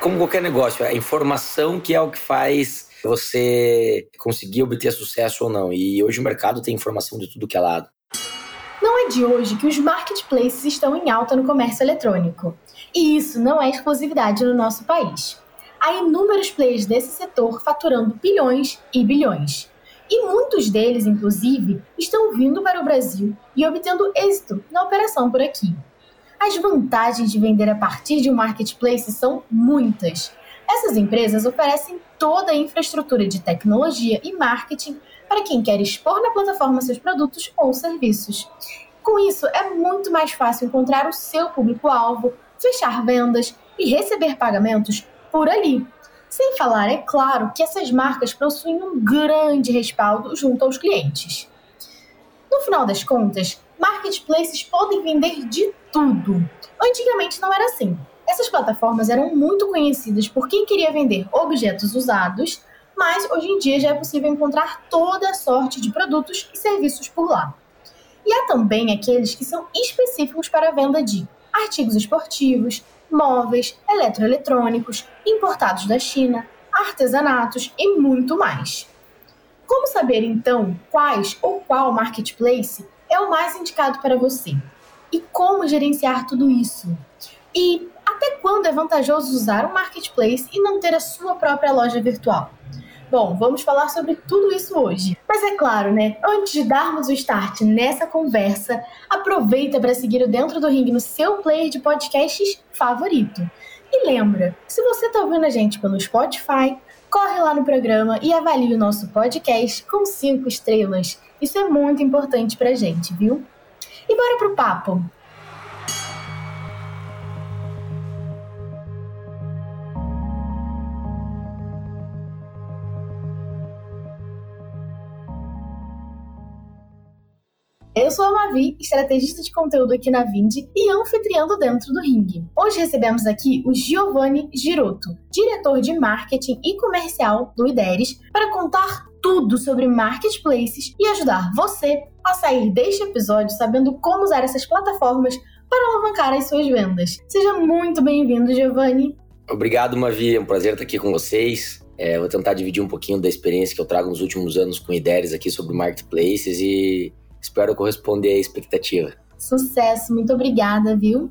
Como qualquer negócio, a informação que é o que faz você conseguir obter sucesso ou não. E hoje o mercado tem informação de tudo que é lado. Não é de hoje que os marketplaces estão em alta no comércio eletrônico. E isso não é exclusividade no nosso país. Há inúmeros players desse setor faturando bilhões e bilhões. E muitos deles, inclusive, estão vindo para o Brasil e obtendo êxito na operação por aqui. As vantagens de vender a partir de um marketplace são muitas. Essas empresas oferecem toda a infraestrutura de tecnologia e marketing para quem quer expor na plataforma seus produtos ou serviços. Com isso, é muito mais fácil encontrar o seu público-alvo, fechar vendas e receber pagamentos por ali. Sem falar, é claro, que essas marcas possuem um grande respaldo junto aos clientes. No final das contas, marketplaces podem vender de tudo. Antigamente não era assim. Essas plataformas eram muito conhecidas por quem queria vender objetos usados, mas hoje em dia já é possível encontrar toda a sorte de produtos e serviços por lá. E há também aqueles que são específicos para a venda de artigos esportivos, móveis, eletroeletrônicos, importados da China, artesanatos e muito mais. Como saber então quais ou qual marketplace é o mais indicado para você? E como gerenciar tudo isso? E até quando é vantajoso usar um marketplace e não ter a sua própria loja virtual? Bom, vamos falar sobre tudo isso hoje. Mas é claro, né? Antes de darmos o start nessa conversa, aproveita para seguir o Dentro do Ring no seu player de podcasts favorito. E lembra, se você está ouvindo a gente pelo Spotify, corre lá no programa e avalie o nosso podcast com cinco estrelas. Isso é muito importante pra gente, viu? E bora pro papo! Eu sou a Mavi, estrategista de conteúdo aqui na Vind e anfitriã do Dentro do Ring. Hoje recebemos aqui o Giovanni Girotto, diretor de marketing e comercial do IDERES, para contar tudo sobre marketplaces e ajudar você a sair deste episódio sabendo como usar essas plataformas para alavancar as suas vendas. Seja muito bem-vindo, Giovanni. Obrigado, Mavi. É um prazer estar aqui com vocês. É, vou tentar dividir um pouquinho da experiência que eu trago nos últimos anos com IDERES aqui sobre marketplaces e espero corresponder à expectativa. Sucesso, muito obrigada, viu?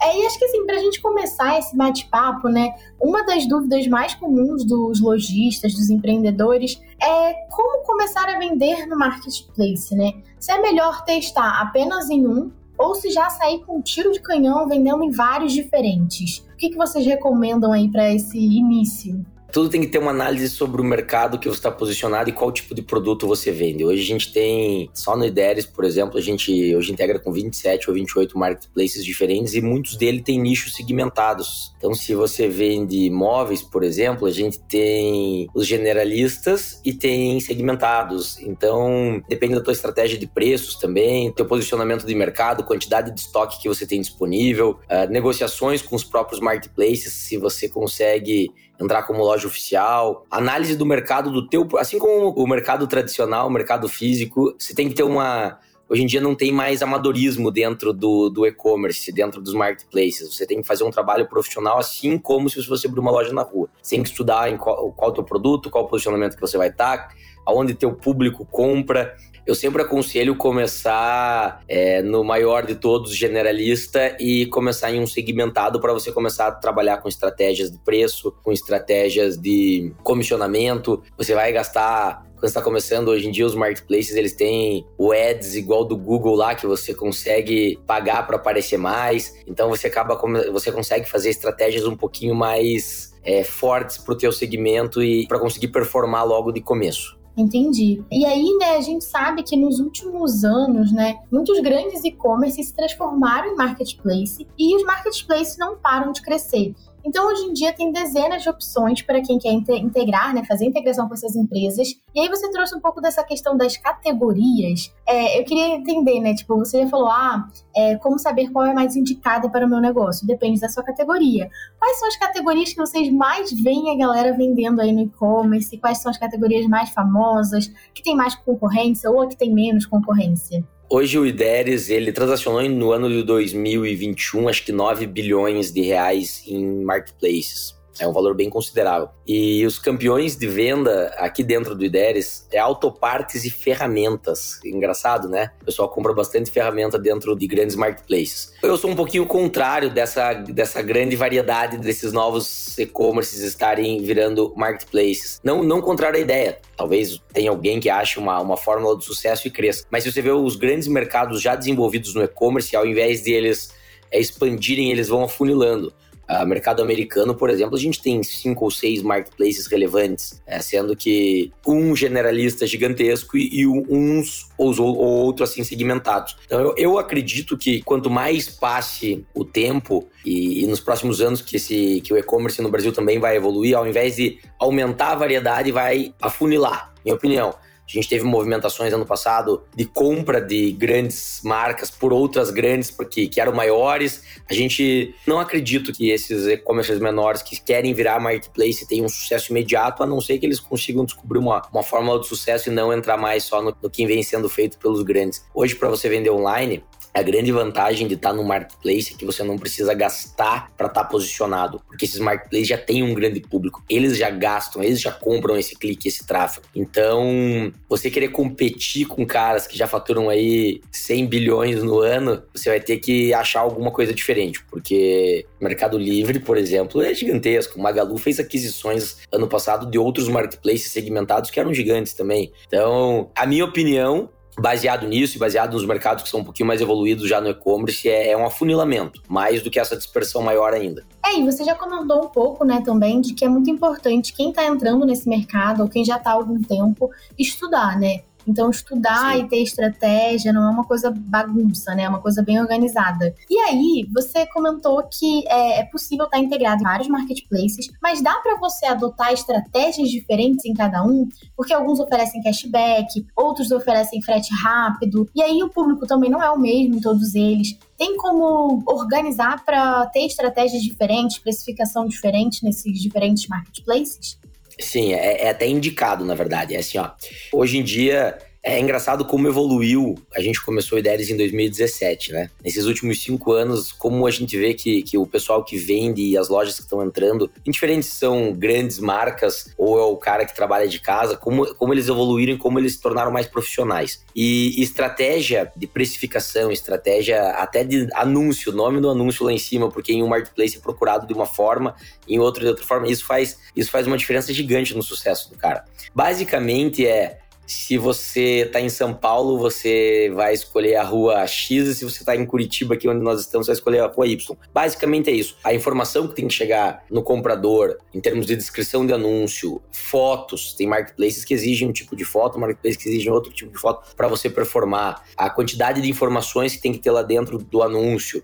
É, e acho que assim, para a gente começar esse bate-papo, né, uma das dúvidas mais comuns dos lojistas, dos empreendedores, é como começar a vender no marketplace, né? Se é melhor testar apenas em um ou se já sair com um tiro de canhão vendendo em vários diferentes. O que, que vocês recomendam aí para esse início? Tudo tem que ter uma análise sobre o mercado que você está posicionado e qual tipo de produto você vende. Hoje a gente tem, só no IDERES, por exemplo, a gente hoje integra com 27 ou 28 marketplaces diferentes e muitos deles têm nichos segmentados. Então, se você vende móveis, por exemplo, a gente tem os generalistas e tem segmentados. Então, depende da tua estratégia de preços também, teu posicionamento de mercado, quantidade de estoque que você tem disponível, uh, negociações com os próprios marketplaces, se você consegue entrar como loja oficial, análise do mercado do teu, assim como o mercado tradicional, o mercado físico, você tem que ter uma Hoje em dia não tem mais amadorismo dentro do, do e-commerce, dentro dos marketplaces. Você tem que fazer um trabalho profissional assim como se você abrir uma loja na rua. Você tem que estudar em qual, qual o teu produto, qual o posicionamento que você vai estar, aonde teu público compra, eu sempre aconselho começar é, no maior de todos, generalista, e começar em um segmentado para você começar a trabalhar com estratégias de preço, com estratégias de comissionamento. Você vai gastar quando está começando hoje em dia os marketplaces eles têm o ads igual do Google lá que você consegue pagar para aparecer mais então você acaba você consegue fazer estratégias um pouquinho mais é, fortes para o teu segmento e para conseguir performar logo de começo Entendi. E aí, né, a gente sabe que nos últimos anos, né, muitos grandes e-commerce se transformaram em marketplace e os marketplaces não param de crescer. Então, hoje em dia, tem dezenas de opções para quem quer integrar, né, fazer integração com essas empresas. E aí, você trouxe um pouco dessa questão das categorias. É, eu queria entender, né? Tipo, você já falou, ah, é, como saber qual é mais indicada para o meu negócio? Depende da sua categoria. Quais são as categorias que vocês mais veem a galera vendendo aí no e-commerce? Quais são as categorias mais famosas, que tem mais concorrência ou que tem menos concorrência? Hoje o IDERES, ele transacionou no ano de 2021, acho que 9 bilhões de reais em marketplaces. É um valor bem considerável. E os campeões de venda aqui dentro do IDERES é autopartes e ferramentas. Engraçado, né? O pessoal compra bastante ferramenta dentro de grandes marketplaces. Eu sou um pouquinho contrário dessa, dessa grande variedade desses novos e-commerces estarem virando marketplaces. Não, não contrário à ideia. Talvez tenha alguém que ache uma, uma fórmula de sucesso e cresça. Mas se você vê os grandes mercados já desenvolvidos no e-commerce, ao invés de eles é, expandirem, eles vão afunilando. Uh, mercado americano, por exemplo, a gente tem cinco ou seis marketplaces relevantes, é, sendo que um generalista gigantesco e, e uns ou, ou outros assim segmentados. Então eu, eu, acredito que quanto mais passe o tempo e, e nos próximos anos que, esse, que o e-commerce no Brasil também vai evoluir, ao invés de aumentar a variedade, vai afunilar, minha opinião. A gente teve movimentações ano passado de compra de grandes marcas por outras grandes, porque que eram maiores. A gente não acredita que esses e-commerces menores que querem virar marketplace tenham um sucesso imediato, a não ser que eles consigam descobrir uma, uma fórmula de sucesso e não entrar mais só no, no que vem sendo feito pelos grandes. Hoje, para você vender online, a grande vantagem de estar no marketplace é que você não precisa gastar para estar tá posicionado, porque esses marketplaces já têm um grande público, eles já gastam, eles já compram esse clique, esse tráfego. Então, você querer competir com caras que já faturam aí 100 bilhões no ano, você vai ter que achar alguma coisa diferente, porque Mercado Livre, por exemplo, é gigantesco. Magalu fez aquisições ano passado de outros marketplaces segmentados que eram gigantes também. Então, a minha opinião baseado nisso e baseado nos mercados que são um pouquinho mais evoluídos já no e-commerce, é, é, um afunilamento, mais do que essa dispersão maior ainda. É, e você já comentou um pouco, né, também, de que é muito importante quem está entrando nesse mercado ou quem já está há algum tempo estudar, né? Então, estudar Sim. e ter estratégia não é uma coisa bagunça, né? É uma coisa bem organizada. E aí, você comentou que é, é possível estar integrado em vários marketplaces, mas dá para você adotar estratégias diferentes em cada um? Porque alguns oferecem cashback, outros oferecem frete rápido, e aí o público também não é o mesmo em todos eles. Tem como organizar para ter estratégias diferentes, precificação diferente nesses diferentes marketplaces? Sim, é, é, até indicado, na verdade. É assim, ó. Hoje em dia, é engraçado como evoluiu. A gente começou Ideias em 2017, né? Nesses últimos cinco anos, como a gente vê que, que o pessoal que vende e as lojas que estão entrando, indiferente se são grandes marcas ou é o cara que trabalha de casa, como, como eles evoluíram como eles se tornaram mais profissionais. E estratégia de precificação, estratégia até de anúncio, nome do anúncio lá em cima, porque em um marketplace é procurado de uma forma, em outro de outra forma. Isso faz, isso faz uma diferença gigante no sucesso do cara. Basicamente é se você está em São Paulo, você vai escolher a rua X, e se você está em Curitiba, aqui onde nós estamos, você vai escolher a rua Y. Basicamente é isso. A informação que tem que chegar no comprador, em termos de descrição de anúncio, fotos, tem marketplaces que exigem um tipo de foto, marketplaces que exigem outro tipo de foto para você performar, a quantidade de informações que tem que ter lá dentro do anúncio.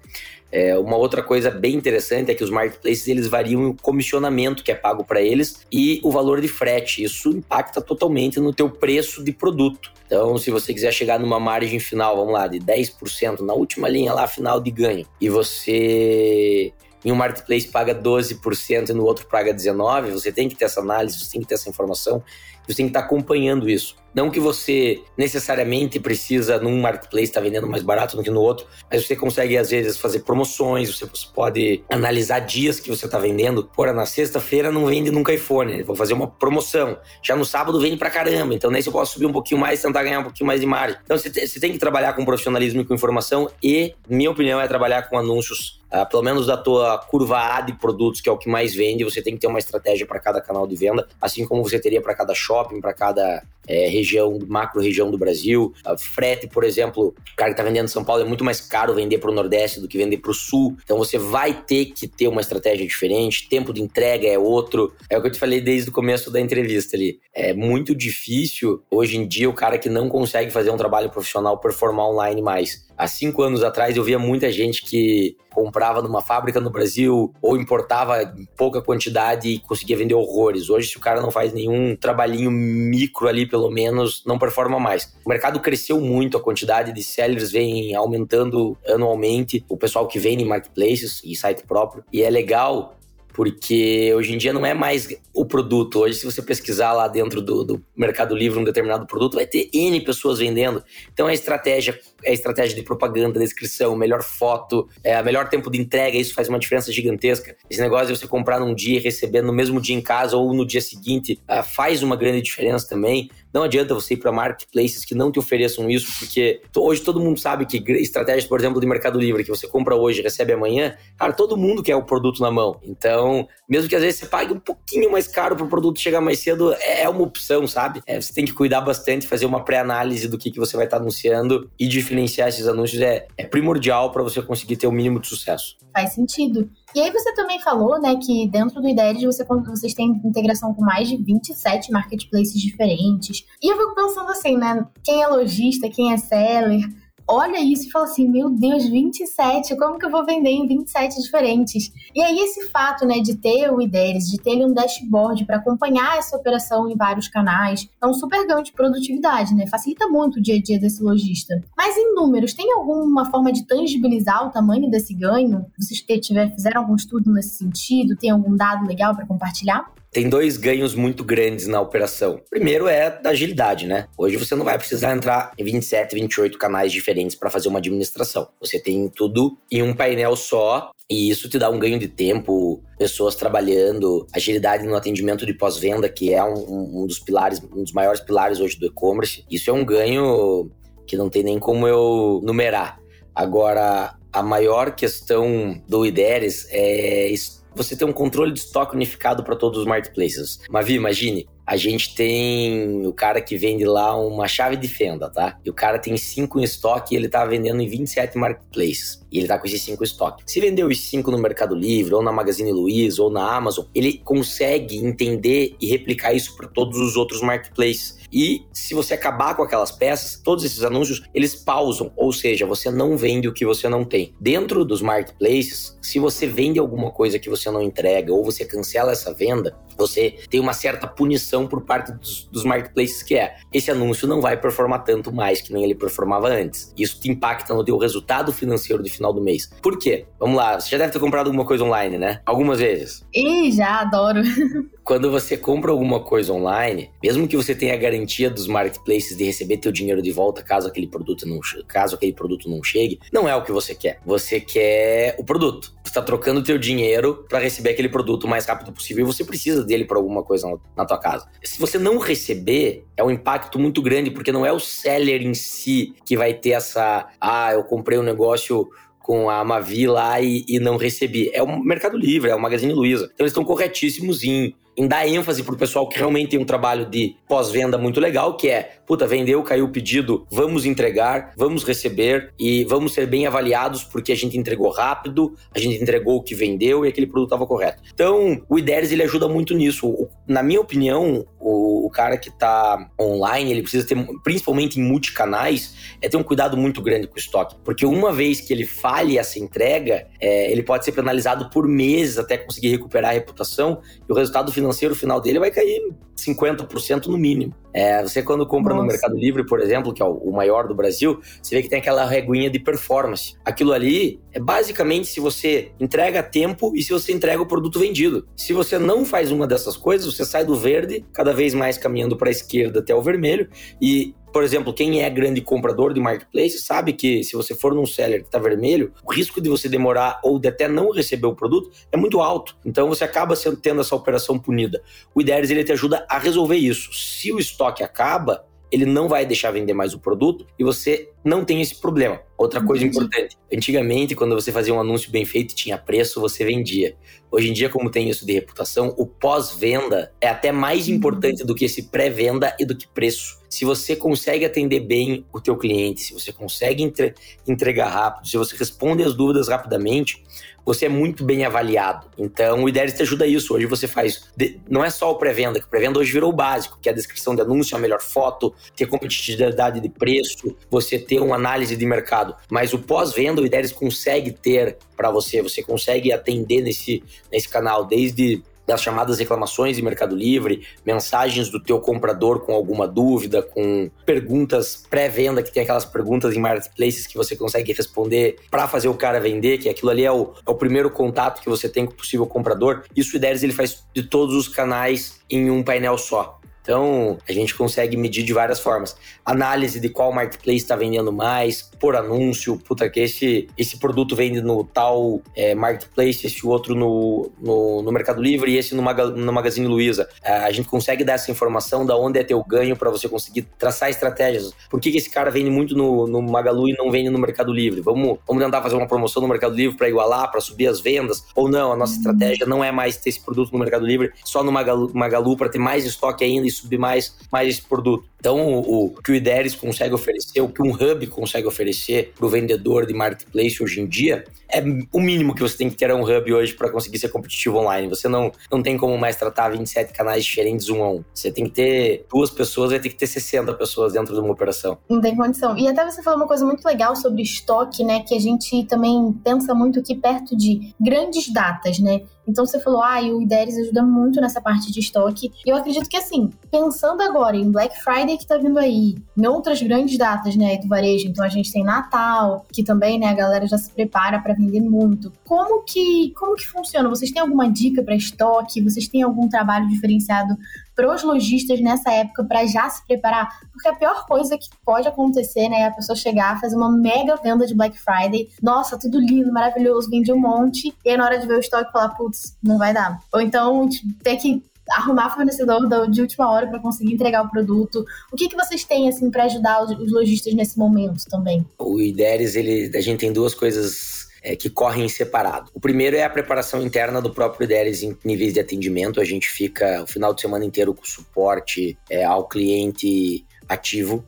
É, uma outra coisa bem interessante é que os marketplaces eles variam o comissionamento que é pago para eles e o valor de frete. Isso impacta totalmente no teu preço de produto. Então, se você quiser chegar numa margem final, vamos lá, de 10% na última linha lá final de ganho, e você em um marketplace paga 12% e no outro paga 19%, você tem que ter essa análise, você tem que ter essa informação, você tem que estar acompanhando isso. Não que você necessariamente precisa num marketplace estar tá vendendo mais barato do que no outro, mas você consegue às vezes fazer promoções, você pode analisar dias que você está vendendo. Porra, na sexta-feira não vende nunca iPhone, vou fazer uma promoção. Já no sábado vende pra caramba, então nesse eu posso subir um pouquinho mais, tentar ganhar um pouquinho mais de margem. Então você tem que trabalhar com profissionalismo e com informação e, minha opinião, é trabalhar com anúncios Uh, pelo menos da tua curva A de produtos, que é o que mais vende, você tem que ter uma estratégia para cada canal de venda, assim como você teria para cada shopping, para cada é, região, macro região do Brasil. A frete, por exemplo, o cara que está vendendo em São Paulo é muito mais caro vender para o Nordeste do que vender para o Sul. Então você vai ter que ter uma estratégia diferente, tempo de entrega é outro. É o que eu te falei desde o começo da entrevista ali. É muito difícil hoje em dia o cara que não consegue fazer um trabalho profissional performar online mais. Há cinco anos atrás eu via muita gente que comprava numa fábrica no Brasil ou importava em pouca quantidade e conseguia vender horrores. Hoje, se o cara não faz nenhum trabalhinho micro ali, pelo menos, não performa mais. O mercado cresceu muito, a quantidade de sellers vem aumentando anualmente, o pessoal que vende em marketplaces e site próprio. E é legal porque hoje em dia não é mais o produto. Hoje, se você pesquisar lá dentro do, do Mercado Livre um determinado produto, vai ter N pessoas vendendo. Então, a estratégia é estratégia de propaganda, descrição, melhor foto, é, melhor tempo de entrega, isso faz uma diferença gigantesca. Esse negócio de você comprar num dia e receber no mesmo dia em casa ou no dia seguinte uh, faz uma grande diferença também. Não adianta você ir para marketplaces que não te ofereçam isso, porque hoje todo mundo sabe que estratégias, por exemplo, de Mercado Livre, que você compra hoje e recebe amanhã, cara, todo mundo quer o produto na mão. Então, mesmo que às vezes você pague um pouquinho mais caro para o produto chegar mais cedo, é uma opção, sabe? É, você tem que cuidar bastante, fazer uma pré-análise do que, que você vai estar tá anunciando e diferenciar esses anúncios é, é primordial para você conseguir ter o mínimo de sucesso. Faz sentido. E aí você também falou, né, que dentro do IDERES você, vocês têm integração com mais de 27 marketplaces diferentes. E eu fico pensando assim, né, quem é lojista, quem é seller, olha isso e fala assim: meu Deus, 27, como que eu vou vender em 27 diferentes? E aí, esse fato, né, de ter o IDERES, de ter um dashboard para acompanhar essa operação em vários canais, é um super ganho de produtividade, né? Facilita muito o dia a dia desse lojista. Mas em números, tem alguma forma de tangibilizar o tamanho desse ganho? Vocês tiver, fizeram algum estudo nesse sentido? Tem algum dado legal para compartilhar? Tem dois ganhos muito grandes na operação. Primeiro é da agilidade, né? Hoje você não vai precisar entrar em 27, 28 canais diferentes para fazer uma administração. Você tem tudo em um painel só e isso te dá um ganho de tempo, pessoas trabalhando, agilidade no atendimento de pós-venda, que é um, um, dos pilares, um dos maiores pilares hoje do e-commerce. Isso é um ganho que não tem nem como eu numerar. Agora, a maior questão do IDERES é você ter um controle de estoque unificado para todos os marketplaces. Mavi, imagine, a gente tem o cara que vende lá uma chave de fenda, tá? E o cara tem cinco em estoque e ele tá vendendo em 27 marketplaces. E ele tá com esses cinco em estoque. Se vendeu os cinco no Mercado Livre, ou na Magazine Luiza, ou na Amazon, ele consegue entender e replicar isso para todos os outros marketplaces. E se você acabar com aquelas peças, todos esses anúncios, eles pausam, ou seja, você não vende o que você não tem. Dentro dos marketplaces, se você vende alguma coisa que você não entrega ou você cancela essa venda, você tem uma certa punição por parte dos, dos marketplaces que é esse anúncio não vai performar tanto mais que nem ele performava antes. Isso te impacta no teu resultado financeiro de final do mês. Por quê? Vamos lá, você já deve ter comprado alguma coisa online, né? Algumas vezes. Ih, já adoro. Quando você compra alguma coisa online, mesmo que você tenha a garantia dos marketplaces de receber teu dinheiro de volta caso aquele produto não, caso aquele produto não chegue, não é o que você quer. Você quer o produto. Você está trocando teu dinheiro para receber aquele produto o mais rápido possível e você precisa dele para alguma coisa na tua casa. Se você não receber, é um impacto muito grande porque não é o seller em si que vai ter essa, ah, eu comprei um negócio com a Mavi lá e, e, não recebi. É o Mercado Livre, é o Magazine Luiza. Então eles estão corretíssimos em em dar ênfase pro pessoal que realmente tem um trabalho de pós-venda muito legal, que é, puta, vendeu, caiu o pedido, vamos entregar, vamos receber e vamos ser bem avaliados porque a gente entregou rápido, a gente entregou o que vendeu e aquele produto estava correto. Então, o IDERES ele ajuda muito nisso. Na minha opinião, o, cara que está online, ele precisa ter, principalmente em multicanais, é ter um cuidado muito grande com o estoque, porque uma vez que ele falhe essa entrega, é, ele pode ser penalizado por meses até conseguir recuperar a reputação e o resultado final financeiro final dele vai cair 50% no mínimo. É, você quando compra Nossa. no Mercado Livre, por exemplo, que é o, maior do Brasil, você vê que tem aquela reguinha de performance. Aquilo ali é basicamente se você entrega a tempo e se você entrega o produto vendido. Se você não faz uma dessas coisas, você sai do verde, cada vez mais caminhando para a esquerda até o vermelho e por exemplo, quem é grande comprador de marketplace sabe que se você for num seller que está vermelho, o risco de você demorar ou de até não receber o produto é muito alto. Então você acaba sendo, tendo essa operação punida. O IDERES ele te ajuda a resolver isso. Se o estoque acaba, ele não vai deixar vender mais o produto e você não tem esse problema. Outra coisa importante: antigamente, quando você fazia um anúncio bem feito e tinha preço, você vendia. Hoje em dia, como tem isso de reputação, o pós-venda é até mais uhum. importante do que esse pré-venda e do que preço. Se você consegue atender bem o teu cliente, se você consegue entre entregar rápido, se você responde as dúvidas rapidamente, você é muito bem avaliado. Então, o IDERES te ajuda isso. Hoje você faz. De, não é só o pré-venda, que o pré-venda hoje virou o básico, que é a descrição de anúncio, a melhor foto, ter competitividade de preço, você ter uma análise de mercado. Mas o pós-venda, o IDERES consegue ter para você. Você consegue atender nesse, nesse canal desde das chamadas reclamações em Mercado Livre, mensagens do teu comprador com alguma dúvida, com perguntas pré-venda, que tem aquelas perguntas em marketplaces que você consegue responder para fazer o cara vender, que aquilo ali é o, é o primeiro contato que você tem com o possível comprador. Isso o Ideias ele faz de todos os canais em um painel só. Então, a gente consegue medir de várias formas. Análise de qual marketplace está vendendo mais, por anúncio, puta, que esse, esse produto vende no tal é, marketplace, esse outro no, no, no, Mercado Livre e esse no, Maga, no Magazine Luiza. É, a gente consegue dar essa informação da onde é teu ganho para você conseguir traçar estratégias. Por que, que esse cara vende muito no, no Magalu e não vende no Mercado Livre? Vamos, vamos tentar fazer uma promoção no Mercado Livre para igualar, para subir as vendas? Ou não, a nossa estratégia não é mais ter esse produto no Mercado Livre, só no Magalu, Magalu para ter mais estoque ainda subir mais, mais produto. Então, o, o que o IDERES consegue oferecer, o que um hub consegue oferecer para o vendedor de marketplace hoje em dia, é o mínimo que você tem que ter um hub hoje para conseguir ser competitivo online. Você não, não tem como mais tratar 27 canais diferentes um a um. Você tem que ter duas pessoas, vai ter que ter 60 pessoas dentro de uma operação. Não tem condição. E até você falou uma coisa muito legal sobre estoque, né? Que a gente também pensa muito aqui perto de grandes datas, né? Então você falou, ah, o IDERES ajuda muito nessa parte de estoque. E eu acredito que assim, pensando agora em Black Friday que tá vindo aí, em outras grandes datas, né, do varejo, então a gente tem Natal, que também, né, a galera já se prepara para vender muito. Como que como que funciona? Vocês têm alguma dica para estoque? Vocês têm algum trabalho diferenciado para os lojistas nessa época para já se preparar? Porque a pior coisa que pode acontecer, né, é a pessoa chegar, fazer uma mega venda de Black Friday, nossa, tudo lindo, maravilhoso, vende um monte, e aí na hora de ver o estoque falar, putz, não vai dar. Ou então ter que arrumar fornecedor de última hora para conseguir entregar o produto. O que, que vocês têm assim para ajudar os, lojistas nesse momento também? O IDERES, ele, a gente tem duas coisas é, que correm separado. O primeiro é a preparação interna do próprio IDERES em níveis de atendimento. A gente fica o final de semana inteiro com suporte é, ao cliente ativo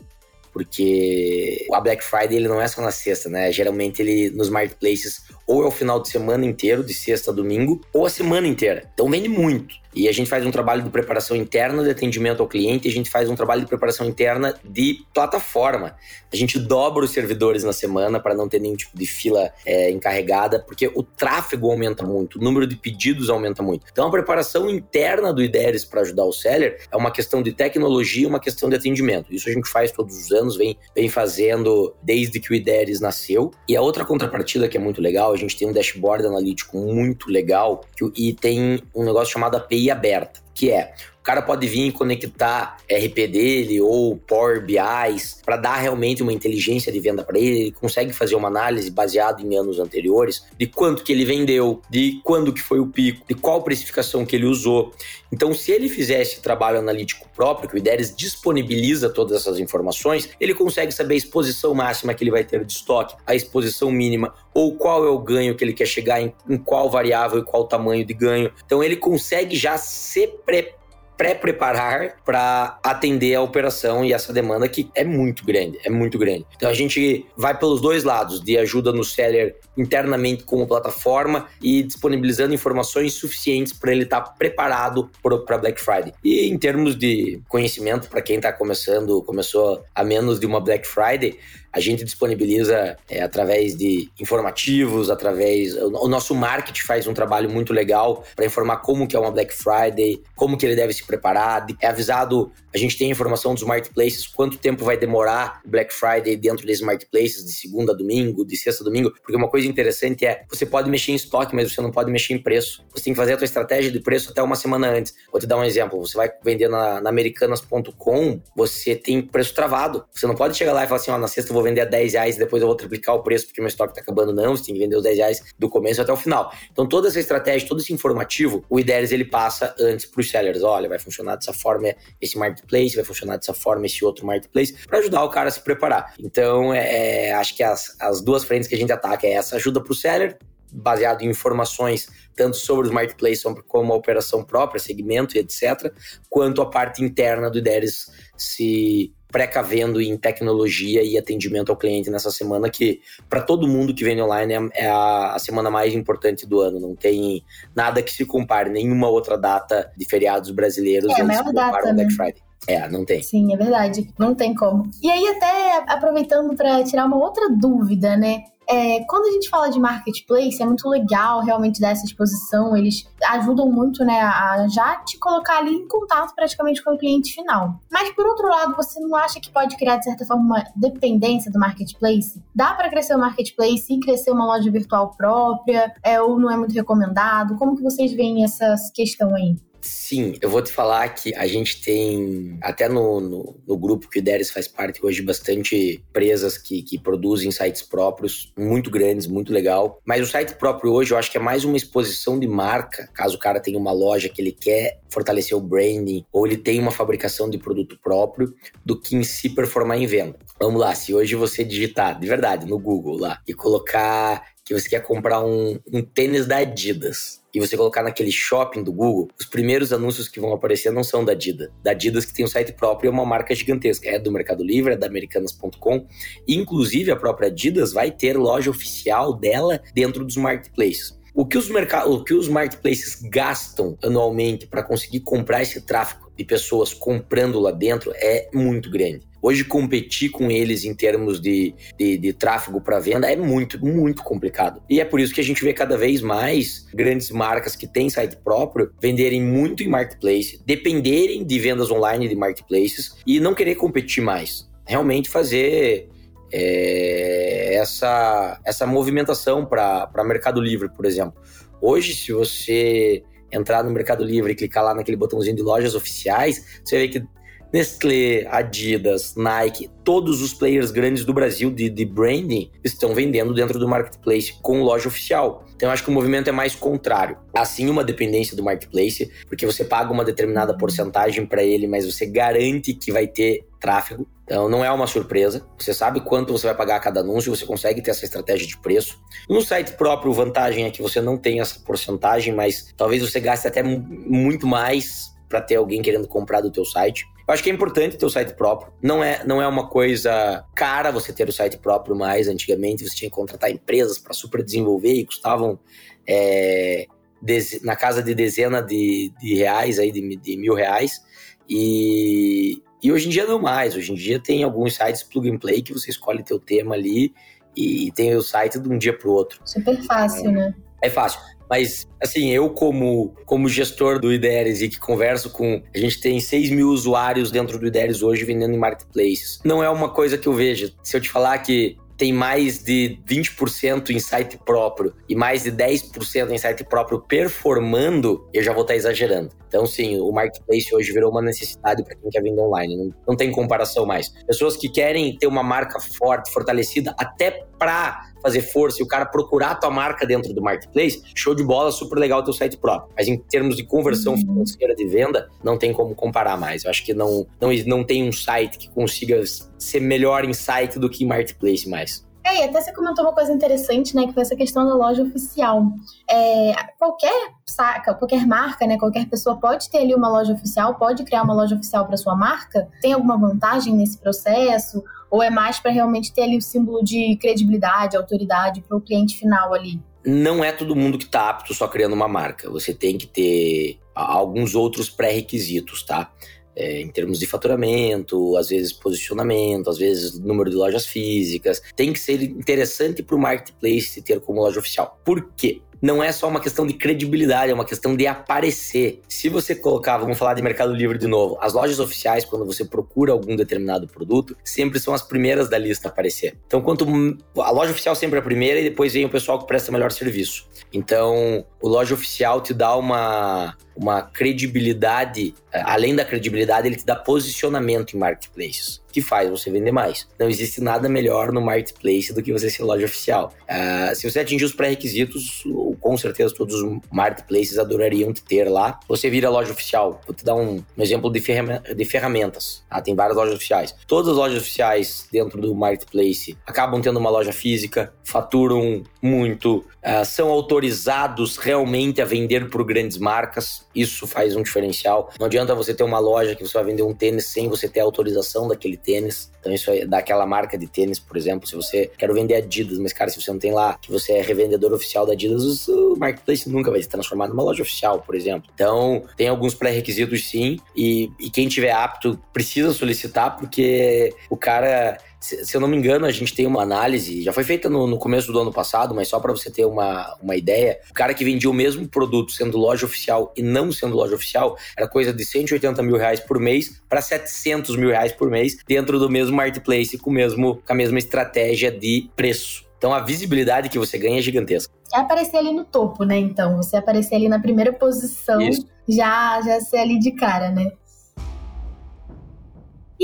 porque a Black Friday ele não é só na sexta, né? Geralmente ele nos marketplaces ou é o final de semana inteiro, de sexta a domingo, ou a semana inteira. Então vende muito. E a gente faz um trabalho de preparação interna de atendimento ao cliente, a gente faz um trabalho de preparação interna de plataforma. A gente dobra os servidores na semana para não ter nenhum tipo de fila é, encarregada, porque o tráfego aumenta muito, o número de pedidos aumenta muito. Então a preparação interna do IDERES para ajudar o seller é uma questão de tecnologia, uma questão de atendimento. Isso a gente faz todos os anos, vem, vem fazendo desde que o IDERES nasceu. E a outra contrapartida que é muito legal, a gente tem um dashboard analítico muito legal que, e tem um negócio chamado API aberta, que é cara pode vir e conectar RP dele ou Power BIs para dar realmente uma inteligência de venda para ele. Ele consegue fazer uma análise baseada em anos anteriores de quanto que ele vendeu, de quando que foi o pico, de qual precificação que ele usou. Então, se ele fizer esse trabalho analítico próprio, que o IDERES disponibiliza todas essas informações, ele consegue saber a exposição máxima que ele vai ter de estoque, a exposição mínima, ou qual é o ganho que ele quer chegar, em, em qual variável e qual tamanho de ganho. Então, ele consegue já se preparar pré-preparar para atender a operação e essa demanda que é muito grande, é muito grande. Então a gente vai pelos dois lados, de ajuda no seller internamente como plataforma e disponibilizando informações suficientes para ele estar tá preparado para Black Friday. E em termos de conhecimento para quem está começando, começou a menos de uma Black Friday, a gente disponibiliza é, através de informativos, através. O nosso marketing faz um trabalho muito legal para informar como que é uma Black Friday, como que ele deve se preparar. É avisado, a gente tem informação dos marketplaces, quanto tempo vai demorar Black Friday dentro desses marketplaces, de segunda a domingo, de sexta a domingo. Porque uma coisa interessante é, você pode mexer em estoque, mas você não pode mexer em preço. Você tem que fazer a tua estratégia de preço até uma semana antes. Vou te dar um exemplo. Você vai vender na, na americanas.com, você tem preço travado. Você não pode chegar lá e falar assim, ó, na sexta eu vou vender a 10 reais e depois eu vou triplicar o preço porque meu estoque tá acabando. Não, você tem que vender os 10 reais do começo até o final. Então toda essa estratégia, todo esse informativo, o IDERES ele passa antes para os sellers. Olha, vai funcionar dessa forma esse marketplace, vai funcionar dessa forma esse outro marketplace, para ajudar o cara a se preparar. Então, é, é, acho que as, as duas frentes que a gente ataca é essa ajuda para o seller, baseado em informações tanto sobre os marketplaces como a operação própria, segmento e etc., quanto a parte interna do IDERES se precavendo em tecnologia e atendimento ao cliente nessa semana que para todo mundo que vende online é, é a, a, semana mais importante do ano. Não tem nada que se compare, nenhuma outra data de feriados brasileiros é, a maior data, Black né? Friday. É, não tem. Sim, é verdade. Não tem como. E aí, até aproveitando para tirar uma outra dúvida, né? É, quando a gente fala de marketplace, é muito legal realmente dar essa exposição. Eles ajudam muito, né, a já te colocar ali em contato praticamente com o cliente final. Mas por outro lado, você não acha que pode criar de certa forma uma dependência do marketplace? Dá para crescer o marketplace e crescer uma loja virtual própria? É, ou não é muito recomendado? Como que vocês veem essa questão aí? Sim, eu vou te falar que a gente tem, até no, no, no grupo que o Ideres faz parte hoje, bastante empresas que, que produzem sites próprios, muito grandes, muito legal. Mas o site próprio hoje eu acho que é mais uma exposição de marca, caso o cara tenha uma loja que ele quer fortalecer o branding, ou ele tem uma fabricação de produto próprio, do que em si performar em venda. Vamos lá, se hoje você digitar, de verdade, no Google lá, e colocar que você quer comprar um, um tênis da Adidas e você colocar naquele shopping do Google, os primeiros anúncios que vão aparecer não são da Adidas. Da Adidas que tem um site próprio é uma marca gigantesca. É do Mercado Livre, é da Americanas.com. Inclusive, a própria Adidas vai ter loja oficial dela dentro dos marketplaces. O que os, mercados, o que os marketplaces gastam anualmente para conseguir comprar esse tráfego de pessoas comprando lá dentro é muito grande. Hoje, competir com eles em termos de, de, de tráfego para venda é muito, muito complicado. E é por isso que a gente vê cada vez mais grandes marcas que têm site próprio venderem muito em marketplace, dependerem de vendas online de marketplaces e não querer competir mais. Realmente fazer é, essa, essa movimentação para Mercado Livre, por exemplo. Hoje, se você entrar no Mercado Livre e clicar lá naquele botãozinho de lojas oficiais, você vê que Nestlé, Adidas, Nike, todos os players grandes do Brasil de, de branding estão vendendo dentro do marketplace com loja oficial. Então, eu acho que o movimento é mais contrário. Assim, uma dependência do marketplace, porque você paga uma determinada porcentagem para ele, mas você garante que vai ter tráfego. Então, não é uma surpresa. Você sabe quanto você vai pagar a cada anúncio, você consegue ter essa estratégia de preço. No site próprio, vantagem é que você não tem essa porcentagem, mas talvez você gaste até muito mais para ter alguém querendo comprar do teu site. Eu acho que é importante ter o site próprio. Não é, não é uma coisa cara você ter o site próprio mais. Antigamente você tinha que contratar empresas para super desenvolver e custavam é, na casa de dezena de, de reais, aí, de, de mil reais. E, e hoje em dia não mais. Hoje em dia tem alguns sites plug and play que você escolhe teu tema ali e tem o site de um dia para o outro. Super fácil, é, né? É fácil. Mas, assim, eu como, como gestor do IDERES e que converso com... A gente tem 6 mil usuários dentro do IDERES hoje vendendo em marketplaces. Não é uma coisa que eu vejo. Se eu te falar que tem mais de 20% em site próprio e mais de 10% em site próprio performando, eu já vou estar exagerando. Então, sim, o marketplace hoje virou uma necessidade para quem quer vender online. Não, não tem comparação mais. Pessoas que querem ter uma marca forte, fortalecida, até para fazer força e o cara procurar a tua marca dentro do marketplace, show de bola, super legal o teu site próprio. Mas em termos de conversão uhum. financeira de venda, não tem como comparar mais. Eu acho que não, não, não tem um site que consiga ser melhor em site do que em marketplace mais. É, e até você comentou uma coisa interessante, né, que foi essa questão da loja oficial. É, qualquer saca, qualquer marca, né, qualquer pessoa pode ter ali uma loja oficial, pode criar uma loja oficial para sua marca. Tem alguma vantagem nesse processo? Ou é mais para realmente ter ali o símbolo de credibilidade, autoridade para o cliente final ali? Não é todo mundo que está apto só criando uma marca. Você tem que ter alguns outros pré-requisitos, tá? É, em termos de faturamento, às vezes posicionamento, às vezes número de lojas físicas. Tem que ser interessante para o marketplace ter como loja oficial. Por quê? Não é só uma questão de credibilidade, é uma questão de aparecer. Se você colocar, vamos falar de Mercado Livre de novo, as lojas oficiais, quando você procura algum determinado produto, sempre são as primeiras da lista a aparecer. Então, quanto a loja oficial sempre é a primeira e depois vem o pessoal que presta melhor serviço. Então, o loja oficial te dá uma uma credibilidade, é, além da credibilidade, ele te dá posicionamento em marketplaces, que faz você vender mais. Não existe nada melhor no marketplace do que você ser loja oficial. Uh, se você atingir os pré-requisitos, com certeza todos os marketplaces adorariam te ter lá. Você vira loja oficial. Vou te dar um, um exemplo de, de ferramentas. Ah, tem várias lojas oficiais. Todas as lojas oficiais dentro do marketplace acabam tendo uma loja física, faturam muito, uh, são autorizados realmente a vender por grandes marcas. Isso faz um diferencial. Não adianta você ter uma loja que você vai vender um tênis sem você ter autorização daquele tênis. Então, isso é daquela marca de tênis, por exemplo. Se você quer vender Adidas, mas, cara, se você não tem lá que você é revendedor oficial da Adidas, o marketplace nunca vai se transformar numa loja oficial, por exemplo. Então, tem alguns pré-requisitos sim. E, e quem tiver apto precisa solicitar, porque o cara Se, se, eu não me engano, a gente tem uma análise, já foi feita no, no começo do ano passado, mas só para você ter uma, uma ideia, o cara que vendia o mesmo produto sendo loja oficial e não sendo loja oficial, era coisa de 180 mil reais por mês para 700 mil reais por mês dentro do mesmo marketplace com, mesmo, com a mesma estratégia de preço. Então a visibilidade que você ganha é gigantesca. É aparecer ali no topo, né? Então, você aparecer ali na primeira posição, já já ser ali de cara, né?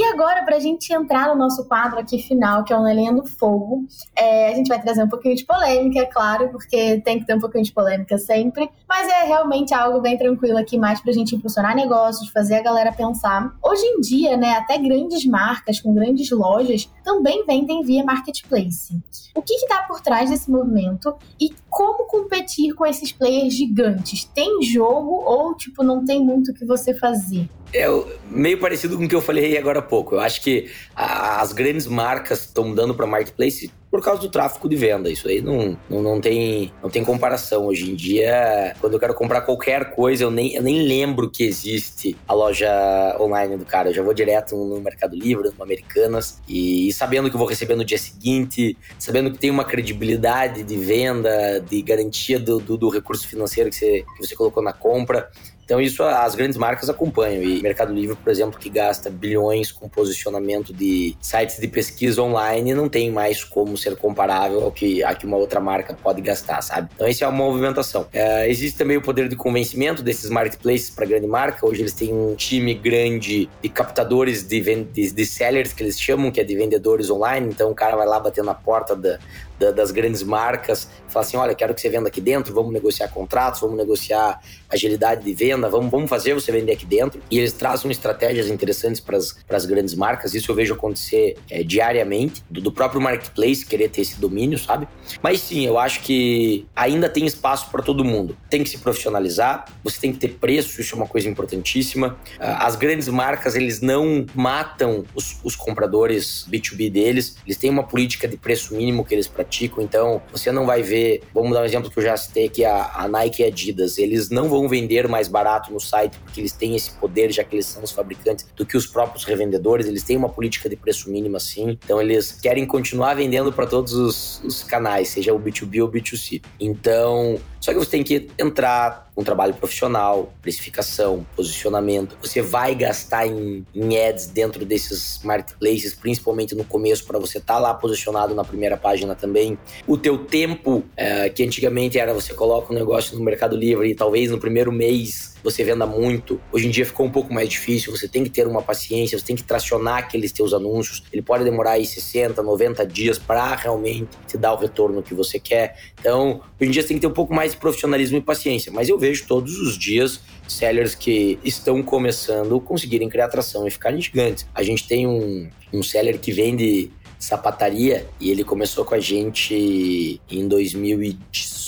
E agora, para a gente entrar no nosso quadro aqui final, que é o Na Linha do Fogo, é, a gente vai trazer um pouquinho de polêmica, é claro, porque tem que ter um pouquinho de polêmica sempre, mas é realmente algo bem tranquilo aqui, mais para a gente impulsionar negócios, fazer a galera pensar. Hoje em dia, né, até grandes marcas com grandes lojas também vendem via marketplace. O que está por trás desse movimento e como competir com esses players gigantes? Tem jogo ou, tipo, não tem muito o que você fazer? É meio parecido com o que eu falei agora pouco. Eu acho que a, as grandes marcas estão mudando para marketplace por causa do tráfego de venda. Isso aí não, não, não, tem, não tem comparação. Hoje em dia, quando eu quero comprar qualquer coisa, eu nem, eu nem lembro que existe a loja online do cara. Eu já vou direto no Mercado Livre, no Americanas, e, e sabendo que vou receber no dia seguinte, sabendo que tem uma credibilidade de venda, de garantia do, do, do recurso financeiro que você, que você colocou na compra. Então isso as grandes marcas acompanham. E Mercado Livre, por exemplo, que gasta bilhões com posicionamento de sites de pesquisa online, não tem mais como ser comparável ao que, a que uma outra marca pode gastar, sabe? Então essa é uma movimentação. É, existe também o poder de convencimento desses marketplaces para grande marca. Hoje eles têm um time grande de captadores de, de, de sellers, que eles chamam, que é de vendedores online. Então o cara vai lá bater na porta da, da, das grandes marcas, fala assim, olha, quero que você venda aqui dentro, vamos negociar contratos, vamos negociar agilidade de venda, vamos, vamos fazer você vender aqui dentro. E eles trazem estratégias interessantes para as grandes marcas, isso eu vejo acontecer é, diariamente, do, do, próprio marketplace querer ter esse domínio, sabe? Mas sim, eu acho que ainda tem espaço para todo mundo. Tem que se profissionalizar, você tem que ter preço, isso é uma coisa importantíssima. Ah, as grandes marcas, eles não matam os, os compradores B2B deles, eles têm uma política de preço mínimo que eles praticam Então, você não vai ver, vamos dar um exemplo que eu já citei aqui, a, a Nike e a Adidas. Eles não vão vender mais barato no site porque eles têm esse poder, já que eles são os fabricantes, do que os próprios revendedores. Eles têm uma política de preço mínimo assim. Então, eles querem continuar vendendo para todos os, os canais, seja o B2B ou o B2C. Então, só que você tem que entrar um trabalho profissional, precificação, posicionamento. Você vai gastar em, em ads dentro desses marketplaces, principalmente no começo, para você estar tá lá posicionado na primeira página também. O teu tempo, é, que antigamente era você coloca um negócio no Mercado Livre e talvez no primeiro mês você venda muito. Hoje em dia ficou um pouco mais difícil, você tem que ter uma paciência, você tem que tracionar aqueles teus anúncios. Ele pode demorar aí 60, 90 dias para realmente te dar o retorno que você quer. Então, hoje em dia você tem que ter um pouco mais de profissionalismo e paciência. Mas eu vejo todos os dias sellers que estão começando conseguirem criar atração e ficarem gigantes. A gente tem um, um seller que vende sapataria e ele começou com a gente em 2018,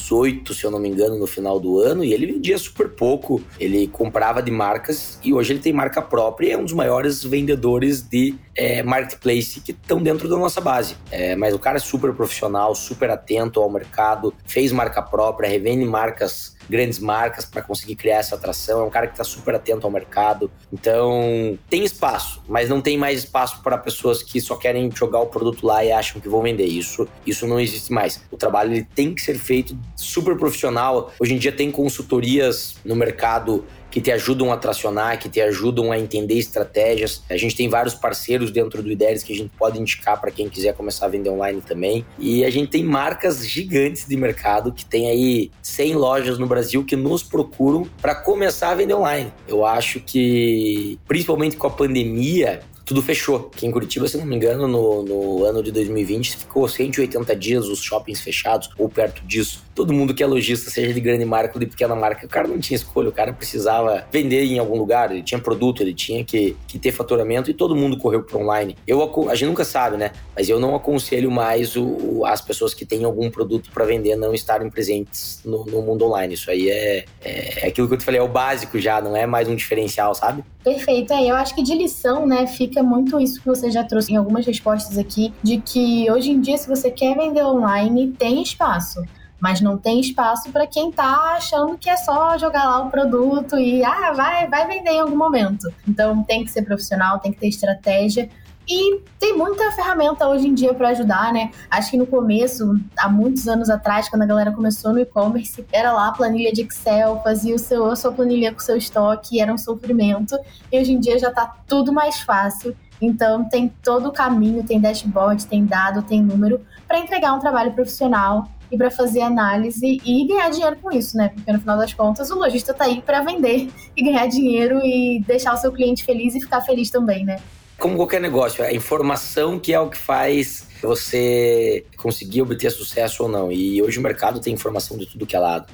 se eu não me engano, no final do ano, e ele vendia super pouco. Ele comprava de marcas e hoje ele tem marca própria e é um dos maiores vendedores de é, marketplace que estão dentro da nossa base. É, mas o cara é super profissional, super atento ao mercado, fez marca própria, revende marcas grandes marcas para conseguir criar essa atração. É um cara que está super atento ao mercado. Então, tem espaço, mas não tem mais espaço para pessoas que só querem jogar o produto lá e acham que vão vender. Isso, isso não existe mais. O trabalho ele tem que ser feito super profissional. Hoje em dia tem consultorias no mercado que te ajudam a tracionar, que te ajudam a entender estratégias. A gente tem vários parceiros dentro do IDERES que a gente pode indicar para quem quiser começar a vender online também. E a gente tem marcas gigantes de mercado que tem aí 100 lojas no Brasil que nos procuram para começar a vender online. Eu acho que, principalmente com a pandemia, tudo fechou. Aqui em Curitiba, se não me engano, no, no ano de 2020 ficou 180 dias os shoppings fechados ou perto disso. Todo mundo que é lojista, seja de grande marca ou de pequena marca, o cara não tinha escolha, o cara precisava vender em algum lugar, ele tinha produto, ele tinha que, que ter faturamento e todo mundo correu para online. Eu, a gente nunca sabe, né? Mas eu não aconselho mais o, as pessoas que têm algum produto para vender não estarem presentes no, no, mundo online. Isso aí é, é, é aquilo que eu te falei, é o básico já, não é mais um diferencial, sabe? Perfeito, é, eu acho que de lição, né, fica muito isso que você já trouxe em algumas respostas aqui, de que hoje em dia, se você quer vender online, tem espaço mas não tem espaço para quem está achando que é só jogar lá o produto e ah, vai, vai vender em algum momento. Então tem que ser profissional, tem que ter estratégia E tem muita ferramenta hoje em dia para ajudar, né? Acho que no começo, há muitos anos atrás, quando a galera começou no e-commerce, era lá a planilha de Excel, fazia o seu, a sua planilha com o seu estoque, era um sofrimento. E hoje em dia já está tudo mais fácil. Então tem todo o caminho, tem dashboard, tem dado, tem número para entregar um trabalho profissional e para fazer análise e ganhar dinheiro com isso, né? Porque no final das contas o lojista está aí para vender e ganhar dinheiro e deixar o seu cliente feliz e ficar feliz também, né? como qualquer negócio, é a informação que é o que faz você conseguir obter sucesso ou não. E hoje o mercado tem informação de tudo que é lado.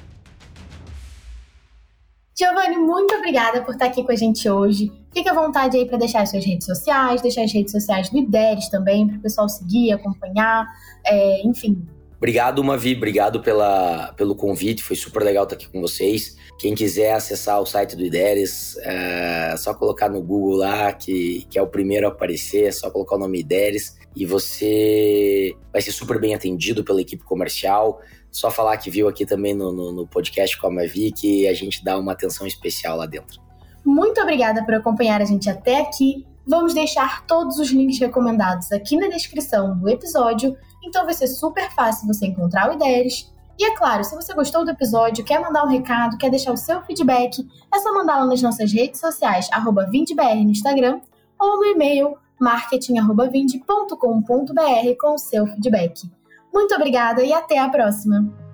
Giovanni, muito obrigada por estar aqui com a gente hoje. Fique à vontade aí para deixar as suas redes sociais, deixar as redes sociais do IDERES também, para o pessoal seguir, acompanhar, é, enfim, Obrigado, Mavi, obrigado pela, pelo convite, foi super legal estar aqui com vocês. Quem quiser acessar o site do IDERES, é só colocar no Google lá, que, que é o primeiro a aparecer, é só colocar o nome IDERES e você vai ser super bem atendido pela equipe comercial. Só falar que viu aqui também no, no, no podcast com a Mavi que a gente dá uma atenção especial lá dentro. Muito obrigada por acompanhar a gente até aqui. Vamos deixar todos os links recomendados aqui na descrição do episódio, então vai ser super fácil você encontrar o Ideias. E é claro, se você gostou do episódio, quer mandar um recado, quer deixar o seu feedback, é só mandar lá nas nossas redes sociais, arroba VindeBR no Instagram, ou no e-mail marketing.vinde.com.br com o seu feedback. Muito obrigada e até a próxima!